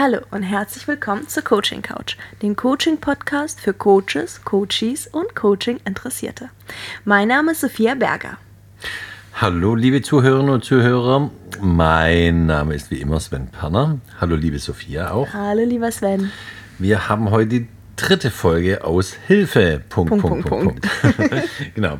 Hallo und herzlich willkommen zur Coaching Couch, dem Coaching Podcast für Coaches, Coaches und Coaching Interessierte. Mein Name ist Sophia Berger. Hallo liebe Zuhörerinnen und Zuhörer, mein Name ist wie immer Sven Perner. Hallo liebe Sophia auch. Hallo lieber Sven. Wir haben heute die dritte Folge aus Hilfe. Punkt, Punkt, Punkt, Punkt. Punkt. genau.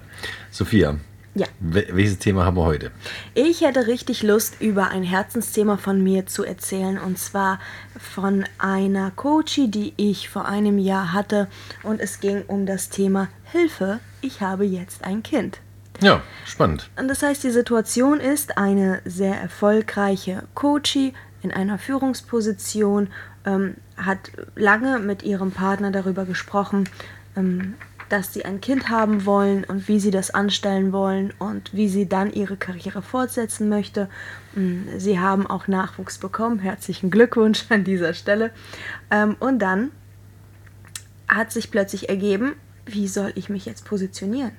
Sophia, Ja. wel- welches Thema haben wir heute? Ich hätte richtig Lust, über ein Herzensthema von mir zu erzählen und zwar von einer Coachie, die ich vor einem Jahr hatte und es ging um das Thema Hilfe, ich habe jetzt ein Kind. Ja, spannend. Und das heißt, die Situation ist eine sehr erfolgreiche Coachie in einer Führungsposition, ähm, hat lange mit ihrem Partner darüber gesprochen, ähm, dass sie ein Kind haben wollen und wie sie das anstellen wollen und wie sie dann ihre Karriere fortsetzen möchte. Mm, Sie haben auch Nachwuchs bekommen. Herzlichen Glückwunsch an dieser Stelle. Ähm, und dann hat sich plötzlich ergeben, wie soll ich mich jetzt positionieren?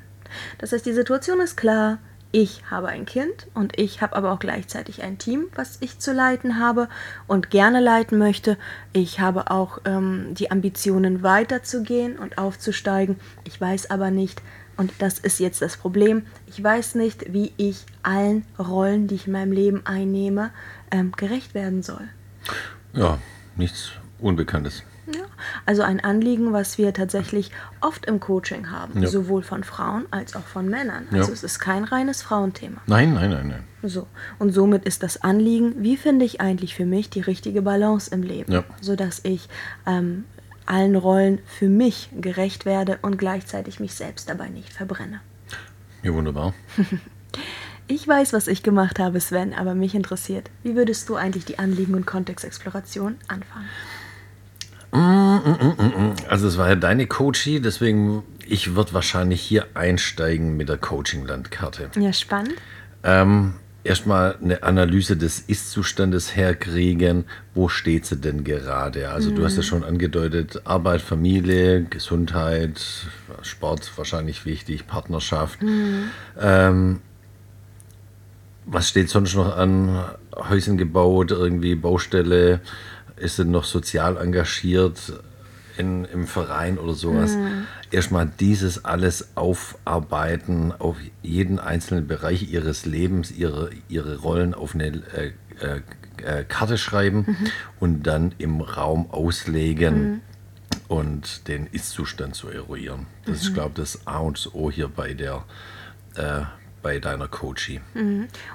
Das heißt, die Situation ist klar, ich habe ein Kind und ich habe aber auch gleichzeitig ein Team, was ich zu leiten habe und gerne leiten möchte. Ich habe auch ähm, die Ambitionen weiterzugehen und aufzusteigen. Ich weiß aber nicht, und das ist jetzt das Problem, ich weiß nicht, wie ich allen Rollen, die ich in meinem Leben einnehme, ähm, gerecht werden soll. Ja, nichts Unbekanntes. Ja, also ein Anliegen, was wir tatsächlich oft im Coaching haben, Ja. sowohl von Frauen als auch von Männern. Ja. Also es ist kein reines Frauenthema. Nein, nein, nein, nein. So. Und somit ist das Anliegen, wie finde ich eigentlich für mich die richtige Balance im Leben, Ja. sodass ich ähm, allen Rollen für mich gerecht werde und gleichzeitig mich selbst dabei nicht verbrenne. Ja, wunderbar. Ich weiß, was ich gemacht habe, Sven, aber mich interessiert, wie würdest du eigentlich die Anliegen- und Kontextexploration anfangen? Also es war ja deine Coachie, deswegen ich würde wahrscheinlich hier einsteigen mit der Coaching-Landkarte. Ja, spannend. Ähm, Erstmal eine Analyse des Ist-Zustandes herkriegen. Wo steht sie denn gerade? Also du hast ja schon angedeutet, Arbeit, Familie, Gesundheit, Sport wahrscheinlich wichtig, Partnerschaft. Ähm, was steht sonst noch an? Häuschen gebaut, irgendwie Baustelle? Ist sie noch sozial engagiert in, im Verein oder sowas? Erstmal dieses alles aufarbeiten, auf jeden einzelnen Bereich ihres Lebens, ihre, ihre Rollen auf eine äh, äh, äh, Karte schreiben und dann im Raum auslegen und den Ist-Zustand zu eruieren. Das ist, glaube ich, das A und O hier bei der äh, bei deiner Coachie.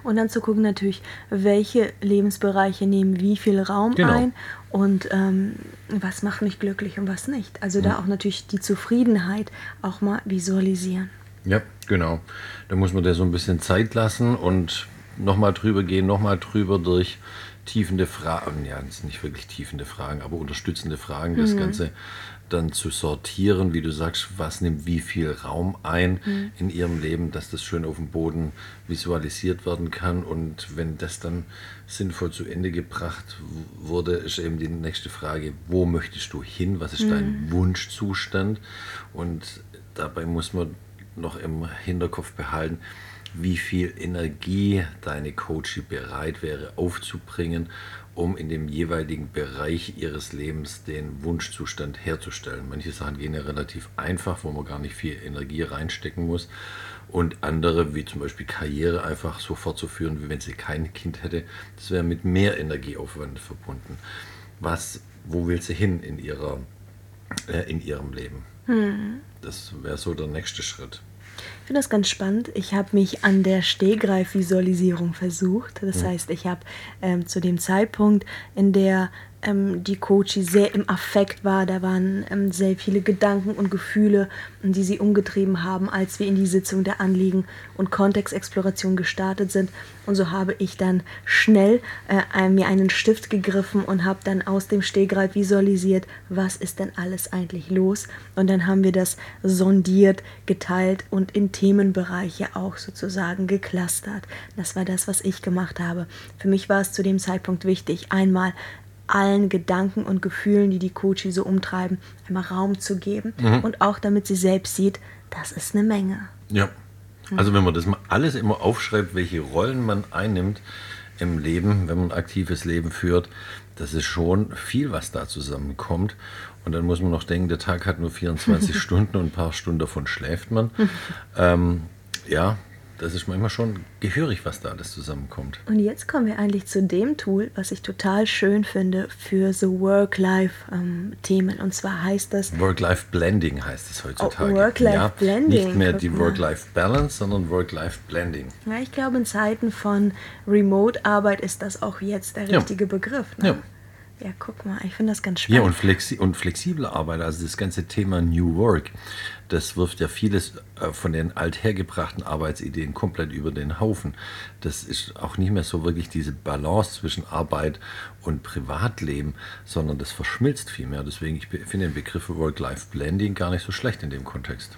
Und dann zu gucken natürlich, welche Lebensbereiche nehmen wie viel Raum Genau. ein und ähm, was macht mich glücklich und was nicht. Also da auch natürlich die Zufriedenheit auch mal visualisieren. Ja, genau. Da muss man der so ein bisschen Zeit lassen und nochmal drüber gehen, nochmal drüber durch tiefende Fragen, ja, das sind nicht wirklich tiefende Fragen, aber unterstützende Fragen, das Ganze dann zu sortieren, wie du sagst, was nimmt wie viel Raum ein in ihrem Leben, dass das schön auf dem Boden visualisiert werden kann. Und wenn das dann sinnvoll zu Ende gebracht wurde, ist eben die nächste Frage, wo möchtest du hin, was ist dein Wunschzustand? Und dabei muss man noch im Hinterkopf behalten, wie viel Energie deine Coachie bereit wäre aufzubringen, um in dem jeweiligen Bereich ihres Lebens den Wunschzustand herzustellen. Manche Sachen gehen ja relativ einfach, wo man gar nicht viel Energie reinstecken muss. Und andere, wie zum Beispiel Karriere, einfach so fortzuführen, wie wenn sie kein Kind hätte, das wäre mit mehr Energieaufwand verbunden. Was, wo will sie hin in, ihrer, äh, in ihrem Leben? Das wäre so der nächste Schritt. Ich finde das ganz spannend. Ich habe mich an der Stehgreif-Visualisierung versucht. Das heißt, ich habe ähm, zu dem Zeitpunkt, in der ähm, die Coachie sehr im Affekt war, da waren ähm, sehr viele Gedanken und Gefühle, die sie umgetrieben haben, als wir in die Sitzung der Anliegen- und Kontextexploration gestartet sind. Und so habe ich dann schnell äh, mir einen Stift gegriffen und habe dann aus dem Stehgreif visualisiert, was ist denn alles eigentlich los. Und dann haben wir das sondiert, geteilt und in Themenbereiche auch sozusagen geclustert. Das war das, was ich gemacht habe. Für mich war es zu dem Zeitpunkt wichtig, einmal allen Gedanken und Gefühlen, die die Coachie so umtreiben, einmal Raum zu geben und auch damit sie selbst sieht, das ist eine Menge. Ja. Also wenn man das mal alles immer aufschreibt, welche Rollen man einnimmt, im Leben, wenn man ein aktives Leben führt, das ist schon viel, was da zusammenkommt. Und dann muss man noch denken, der Tag hat nur 24 Stunden und ein paar Stunden davon schläft man. ähm, ja, das ist manchmal schon gehörig, was da alles zusammenkommt. Und jetzt kommen wir eigentlich zu dem Tool, was ich total schön finde für so Work-Life-Themen. Und zwar heißt das. Work-Life-Blending heißt es heutzutage. Oh, Work-Life-Blending. Ja, nicht mehr die Work-Life-Balance, sondern Work-Life-Blending. Ja, ich glaube, in Zeiten von Remote-Arbeit ist das auch jetzt der richtige ja. Begriff. Ne? Ja. Ja, guck mal, ich finde das ganz spannend. Ja, und, flexi und flexible Arbeit, also das ganze Thema New Work, das wirft ja vieles äh, von den althergebrachten Arbeitsideen komplett über den Haufen. Das ist auch nicht mehr so wirklich diese Balance zwischen Arbeit und Privatleben, sondern das verschmilzt viel mehr. Deswegen, ich finde den Begriff Work-Life-Blending gar nicht so schlecht in dem Kontext.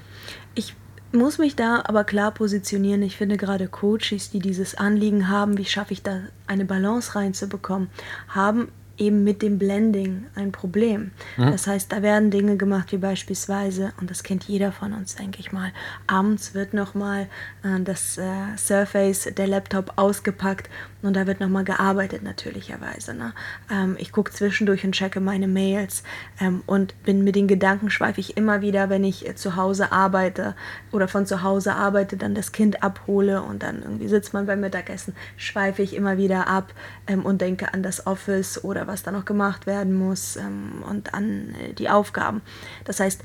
Ich muss mich da aber klar positionieren. Ich finde gerade Coaches, die dieses Anliegen haben, wie schaffe ich da eine Balance reinzubekommen, haben eben mit dem Blending ein Problem. Mhm. Das heißt, da werden Dinge gemacht wie beispielsweise, und das kennt jeder von uns, denke ich mal, abends wird nochmal äh, das äh, Surface, der Laptop ausgepackt und da wird nochmal gearbeitet natürlicherweise. Ne? Ähm, ich gucke zwischendurch und checke meine Mails ähm, und bin mit den Gedanken, schweife ich immer wieder, wenn ich äh, zu Hause arbeite oder von zu Hause arbeite, dann das Kind abhole und dann irgendwie sitzt man beim Mittagessen, schweife ich immer wieder ab ähm, und denke an das Office oder was da noch gemacht werden muss ähm, und an äh, die Aufgaben. Das heißt,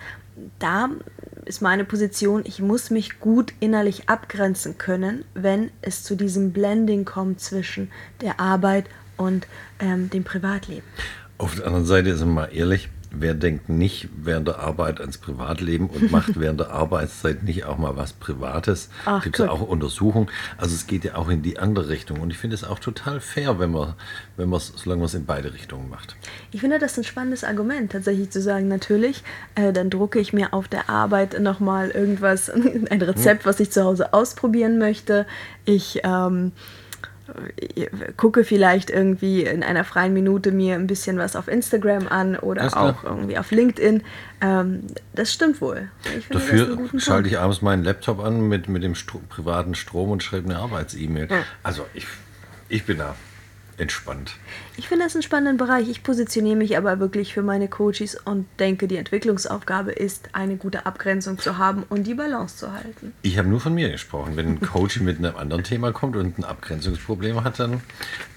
da ist meine Position, ich muss mich gut innerlich abgrenzen können, wenn es zu diesem Blending kommt zwischen der Arbeit und ähm, dem Privatleben. Auf der anderen Seite ist mal ehrlich, wer denkt nicht während der Arbeit ans Privatleben und macht während der Arbeitszeit nicht auch mal was Privates? Gibt es ja auch Untersuchungen. Also es geht ja auch in die andere Richtung. Und ich finde es auch total fair, wenn man, wenn man solange man es in beide Richtungen macht. Ich finde das ein spannendes Argument, tatsächlich zu sagen, natürlich, äh, dann drucke ich mir auf der Arbeit nochmal irgendwas, ein Rezept, hm. was ich zu Hause ausprobieren möchte. Ich ähm, gucke vielleicht irgendwie in einer freien Minute mir ein bisschen was auf Instagram an oder auch irgendwie auf LinkedIn. Ähm, das stimmt wohl. Dafür schalte ich abends meinen Laptop an mit, mit dem Stro privaten Strom und schreibe eine Arbeits-E-Mail. Ja. Also ich, ich bin da entspannt. Ich finde das einen spannenden Bereich. Ich positioniere mich aber wirklich für meine Coaches und denke, die Entwicklungsaufgabe ist, eine gute Abgrenzung zu haben und die Balance zu halten. Ich habe nur von mir gesprochen. Wenn ein Coach mit einem anderen Thema kommt und ein Abgrenzungsproblem hat, dann,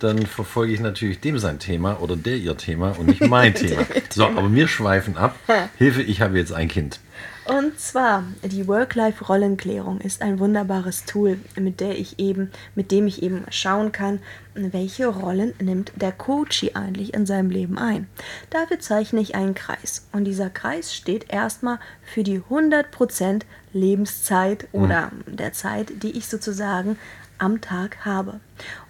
dann verfolge ich natürlich dem sein Thema oder der ihr Thema und nicht mein Thema. So, aber wir schweifen ab. Hilfe, ich habe jetzt ein Kind. Und zwar die Work-Life-Rollenklärung ist ein wunderbares Tool, mit der ich eben, mit dem ich eben schauen kann, welche Rollen nimmt der Coachie eigentlich in seinem Leben ein. Dafür zeichne ich einen Kreis und dieser Kreis steht erstmal für die 100% Lebenszeit mhm. oder der Zeit, die ich sozusagen am Tag habe.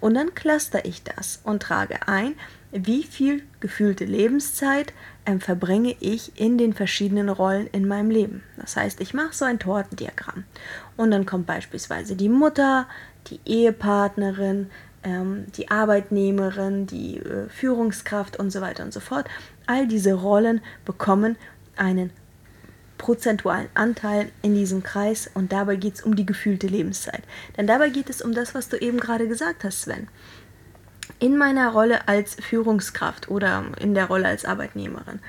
Und dann cluster ich das und trage ein, wie viel gefühlte Lebenszeit ähm, verbringe ich in den verschiedenen Rollen in meinem Leben. Das heißt, ich mache so ein Tortendiagramm und dann kommt beispielsweise die Mutter, die Ehepartnerin, ähm, die Arbeitnehmerin, die äh, Führungskraft und so weiter und so fort. All diese Rollen bekommen einen prozentualen Anteil in diesem Kreis und dabei geht es um die gefühlte Lebenszeit. Denn dabei geht es um das, was du eben gerade gesagt hast, Sven in meiner Rolle als Führungskraft oder in der Rolle als Arbeitnehmerin,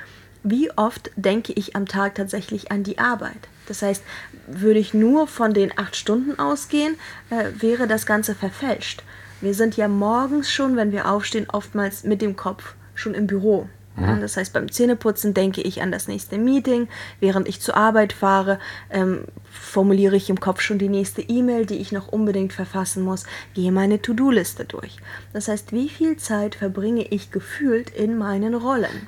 wie oft denke ich am Tag tatsächlich an die Arbeit? Das heißt, würde ich nur von den acht Stunden ausgehen, äh, wäre das Ganze verfälscht. Wir sind ja morgens schon, wenn wir aufstehen, oftmals mit dem Kopf schon im Büro. Mhm. Das heißt, beim Zähneputzen denke ich an das nächste Meeting. Während ich zur Arbeit fahre, ähm, formuliere ich im Kopf schon die nächste E-Mail, die ich noch unbedingt verfassen muss, gehe meine To-Do-Liste durch. Das heißt, wie viel Zeit verbringe ich gefühlt in meinen Rollen?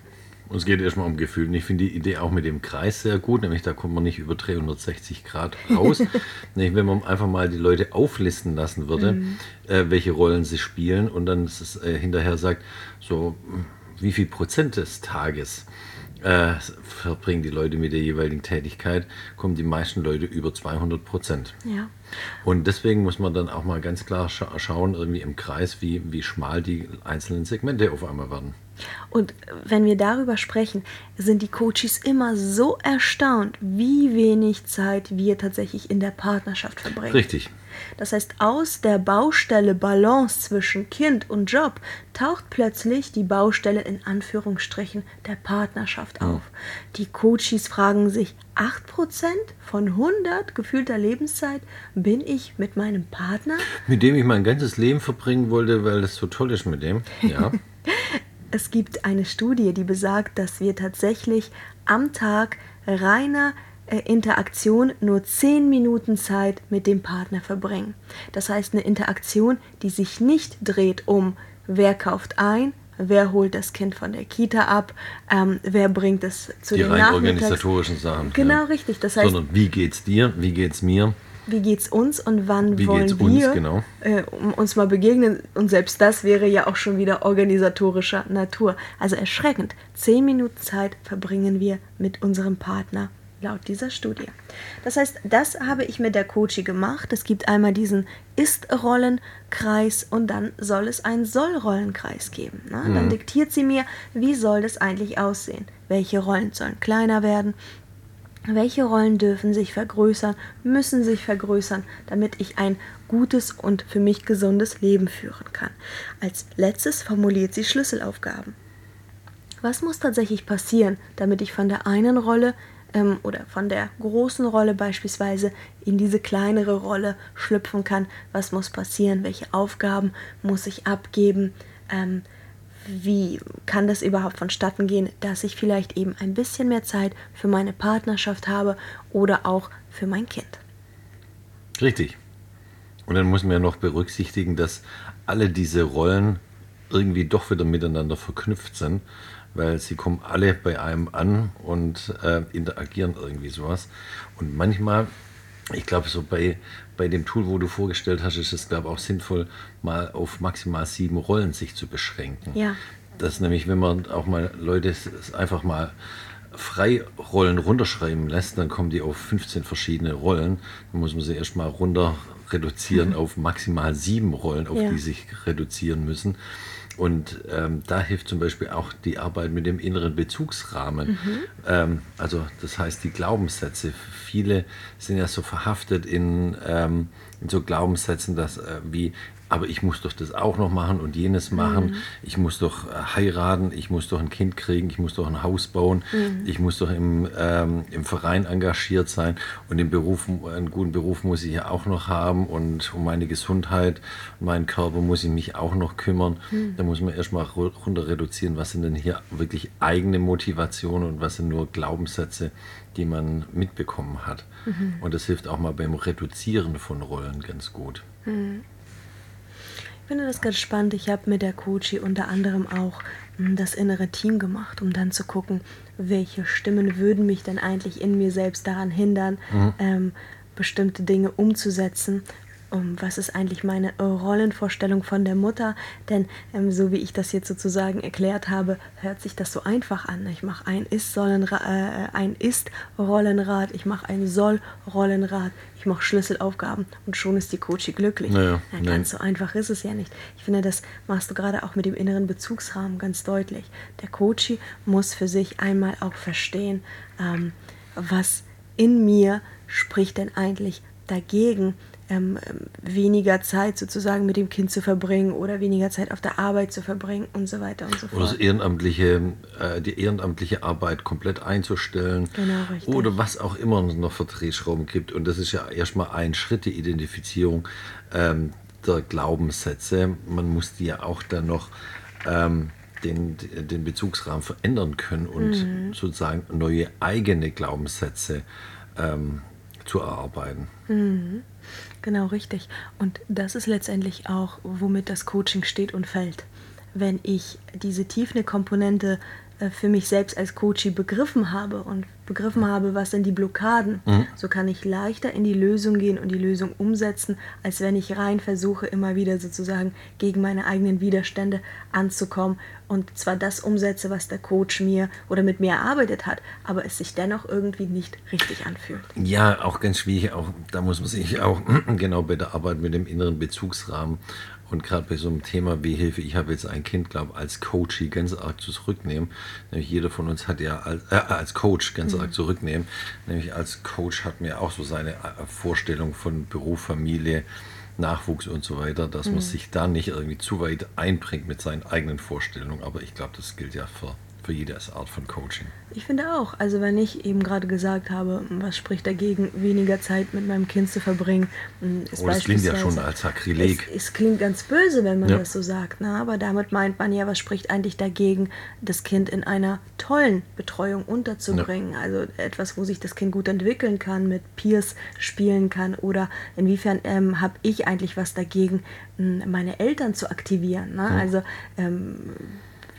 Es geht erstmal um Gefühl. Und ich finde die Idee auch mit dem Kreis sehr gut, nämlich da kommt man nicht über 360 Grad raus. nämlich wenn man einfach mal die Leute auflisten lassen würde, mhm. äh, welche Rollen sie spielen und dann es, äh, hinterher sagt, so wie viel Prozent des Tages äh, verbringen die Leute mit der jeweiligen Tätigkeit, kommen die meisten Leute über 200 Prozent. Ja. Und deswegen muss man dann auch mal ganz klar scha schauen, irgendwie im Kreis, wie, wie schmal die einzelnen Segmente auf einmal werden. Und wenn wir darüber sprechen, sind die Coaches immer so erstaunt, wie wenig Zeit wir tatsächlich in der Partnerschaft verbringen. Richtig. Das heißt, aus der Baustelle Balance zwischen Kind und Job taucht plötzlich die Baustelle in Anführungsstrichen der Partnerschaft auf. Die Coaches fragen sich, 8% von 100 gefühlter Lebenszeit bin ich mit meinem Partner? Mit dem ich mein ganzes Leben verbringen wollte, weil das so toll ist mit dem. Ja. es gibt eine Studie, die besagt, dass wir tatsächlich am Tag reiner äh, Interaktion nur 10 Minuten Zeit mit dem Partner verbringen. Das heißt eine Interaktion, die sich nicht dreht um, wer kauft ein, wer holt das Kind von der Kita ab, ähm, wer bringt es zu die den rein organisatorischen Sachen. Genau ja. richtig. Das heißt, Sondern wie geht's dir, wie geht's mir? Wie geht's uns und wann Wie wollen geht's uns, wir genau. äh, um uns mal begegnen. Und selbst das wäre ja auch schon wieder organisatorischer Natur. Also erschreckend. Zehn Minuten Zeit verbringen wir mit unserem Partner laut dieser Studie. Das heißt, das habe ich mit der Coachie gemacht. Es gibt einmal diesen Ist-Rollenkreis und dann soll es einen Soll-Rollenkreis geben. Ne? Dann diktiert sie mir, wie soll das eigentlich aussehen? Welche Rollen sollen kleiner werden? Welche Rollen dürfen sich vergrößern, müssen sich vergrößern, damit ich ein gutes und für mich gesundes Leben führen kann? Als letztes formuliert sie Schlüsselaufgaben. Was muss tatsächlich passieren, damit ich von der einen Rolle ähm, oder von der großen Rolle beispielsweise in diese kleinere Rolle schlüpfen kann? Was muss passieren? Welche Aufgaben muss ich abgeben? Ähm, wie kann das überhaupt vonstatten gehen, dass ich vielleicht eben ein bisschen mehr Zeit für meine Partnerschaft habe oder auch für mein Kind? Richtig. Und dann man ja noch berücksichtigen, dass alle diese Rollen irgendwie doch wieder miteinander verknüpft sind, weil sie kommen alle bei einem an und äh, interagieren irgendwie sowas. Und manchmal, ich glaube, so bei, bei dem Tool, wo du vorgestellt hast, ist es, glaube ich, auch sinnvoll, mal auf maximal sieben Rollen sich zu beschränken. Ja. Das nämlich, wenn man auch mal Leute einfach mal Freirollen runterschreiben lässt, dann kommen die auf 15 verschiedene Rollen. Dann muss man sie erstmal runter reduzieren auf maximal sieben Rollen, auf Ja. die sich reduzieren müssen. Und ähm, da hilft zum Beispiel auch die Arbeit mit dem inneren Bezugsrahmen. Ähm, also das heißt die Glaubenssätze. Viele sind ja so verhaftet in, ähm, in so Glaubenssätzen, dass äh, wie aber ich muss doch das auch noch machen und jenes machen. Ich muss doch äh, heiraten, ich muss doch ein Kind kriegen, ich muss doch ein Haus bauen, ich muss doch im, ähm, im Verein engagiert sein. Und im Beruf, einen guten Beruf muss ich ja auch noch haben. Und um meine Gesundheit und meinen Körper muss ich mich auch noch kümmern. Da muss man erstmal ru- runter reduzieren, was sind denn hier wirklich eigene Motivationen und was sind nur Glaubenssätze, die man mitbekommen hat. Und das hilft auch mal beim Reduzieren von Rollen ganz gut. Ich finde das ganz spannend. Ich habe mit der Coachie unter anderem auch mm, das innere Team gemacht, um dann zu gucken, welche Stimmen würden mich denn eigentlich in mir selbst daran hindern, ähm, bestimmte Dinge umzusetzen. Um, was ist eigentlich meine äh, Rollenvorstellung von der Mutter? Denn ähm, so wie ich das jetzt sozusagen erklärt habe, hört sich das so einfach an. Ich mache ein Ist-Rollenrad, äh, ein Ist-Rollenrad, ich mache ein Soll-Rollenrad, ich mache Schlüsselaufgaben und schon ist die Coachie glücklich. Naja, Na, nein. ganz so einfach ist es ja nicht. Ich finde, das machst du gerade auch mit dem inneren Bezugsrahmen ganz deutlich. Der Coachie muss für sich einmal auch verstehen, ähm, was in mir spricht denn eigentlich dagegen, ähm, weniger Zeit sozusagen mit dem Kind zu verbringen oder weniger Zeit auf der Arbeit zu verbringen und so weiter und so Oder das fort. ehrenamtliche, äh, die ehrenamtliche Arbeit komplett einzustellen. Genau, richtig. Oder was auch immer noch für Drehschrauben gibt. Und das ist ja erstmal ein Schritt, die Identifizierung ähm, der Glaubenssätze. Man muss die ja auch dann noch ähm, den, den Bezugsrahmen verändern können und Mhm. sozusagen neue eigene Glaubenssätze ähm, zu erarbeiten. Genau, richtig. Und das ist letztendlich auch, womit das Coaching steht und fällt. Wenn ich diese tiefne Komponente für mich selbst als Coachie begriffen habe und begriffen habe, was sind die Blockaden, so kann ich leichter in die Lösung gehen und die Lösung umsetzen, als wenn ich rein versuche, immer wieder sozusagen gegen meine eigenen Widerstände anzukommen und zwar das umsetze, was der Coach mir oder mit mir erarbeitet hat, aber es sich dennoch irgendwie nicht richtig anfühlt. Ja, auch ganz schwierig. Auch, da muss man sich auch genau bei der Arbeit mit dem inneren Bezugsrahmen Und gerade bei so einem Thema wie Hilfe, ich habe jetzt ein Kind, glaube als Coach ganz arg zurücknehmen. Nämlich jeder von uns hat ja als, äh, als Coach ganz mhm. arg zurücknehmen. Nämlich als Coach hat mir auch so seine äh, Vorstellung von Beruf, Familie, Nachwuchs und so weiter, dass mhm. man sich da nicht irgendwie zu weit einbringt mit seinen eigenen Vorstellungen. Aber ich glaube, das gilt ja für für jede Art von Coaching. Ich finde auch. Also wenn ich eben gerade gesagt habe, was spricht dagegen, weniger Zeit mit meinem Kind zu verbringen. Hm, ist oh, das klingt ja schon als Sakrileg. Es, es klingt ganz böse, wenn man ja. das so sagt. Ne? Aber damit meint man ja, was spricht eigentlich dagegen, das Kind in einer tollen Betreuung unterzubringen. Ja. Also etwas, wo sich das Kind gut entwickeln kann, mit Peers spielen kann. Oder inwiefern ähm, habe ich eigentlich was dagegen, hm, meine Eltern zu aktivieren. Ne? Ja. Also ähm,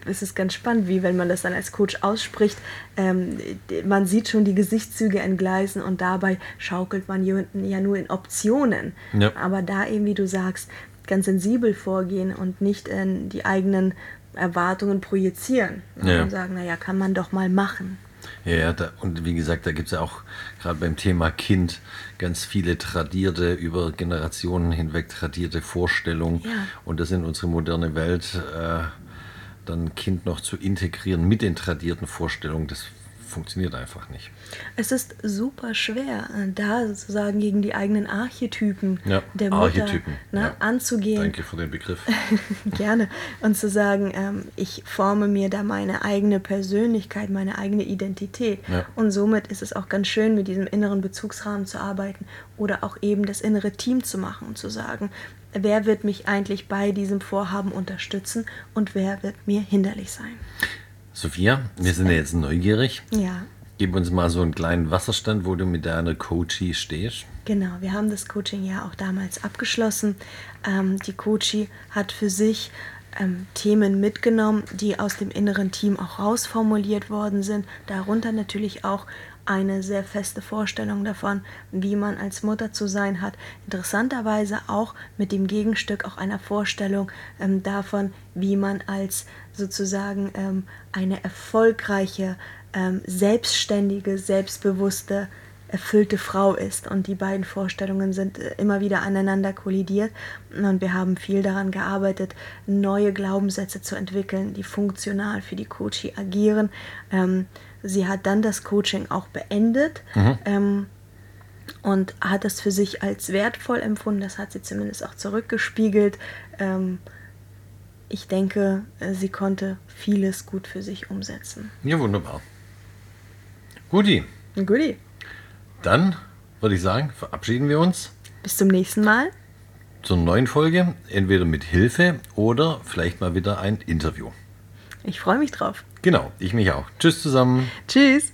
ist es ganz spannend, wie wenn man das dann als Coach ausspricht, ähm, man sieht schon die Gesichtszüge entgleisen und dabei schaukelt man ja nur in Optionen. Ja. Aber da eben, wie du sagst, ganz sensibel vorgehen und nicht in die eigenen Erwartungen projizieren ja. und sagen, naja, kann man doch mal machen. Ja, da, und wie gesagt, da gibt es ja auch gerade beim Thema Kind ganz viele tradierte, über Generationen hinweg tradierte Vorstellungen. Ja. Und das in unsere moderne Welt äh, dann ein Kind noch zu integrieren mit den tradierten Vorstellungen, das funktioniert einfach nicht. Es ist super schwer, äh, da sozusagen gegen die eigenen Archetypen ja, der Mutter Archetypen, ne, ja. anzugehen. Danke für den Begriff. Gerne. Und zu sagen, ähm, ich forme mir da meine eigene Persönlichkeit, meine eigene Identität. Ja. Und somit ist es auch ganz schön, mit diesem inneren Bezugsrahmen zu arbeiten oder auch eben das innere Team zu machen und zu sagen, wer wird mich eigentlich bei diesem Vorhaben unterstützen und wer wird mir hinderlich sein. Sophia, wir sind ja jetzt neugierig. Ja. Gib uns mal so einen kleinen Wasserstand, wo du mit deiner Coachie stehst. Genau, wir haben das Coaching ja auch damals abgeschlossen. Ähm, die Coachie hat für sich ähm, Themen mitgenommen, die aus dem inneren Team auch rausformuliert worden sind. Darunter natürlich auch eine sehr feste Vorstellung davon, wie man als Mutter zu sein hat. Interessanterweise auch mit dem Gegenstück auch einer Vorstellung ähm, davon, wie man als sozusagen ähm, eine erfolgreiche, ähm, selbstständige, selbstbewusste, erfüllte Frau ist. Und die beiden Vorstellungen sind äh, immer wieder aneinander kollidiert. Und wir haben viel daran gearbeitet, neue Glaubenssätze zu entwickeln, die funktional für die Coachie agieren. Ähm, Sie hat dann das Coaching auch beendet mhm. ähm, und hat das für sich als wertvoll empfunden. Das hat sie zumindest auch zurückgespiegelt. Ähm, ich denke, äh, sie konnte vieles gut für sich umsetzen. Ja, wunderbar. Guti. Guti. Dann würde ich sagen, verabschieden wir uns. Bis zum nächsten Mal. Zur neuen Folge, entweder mit Hilfe oder vielleicht mal wieder ein Interview. Ich freue mich drauf. Genau, ich mich auch. Tschüss zusammen. Tschüss.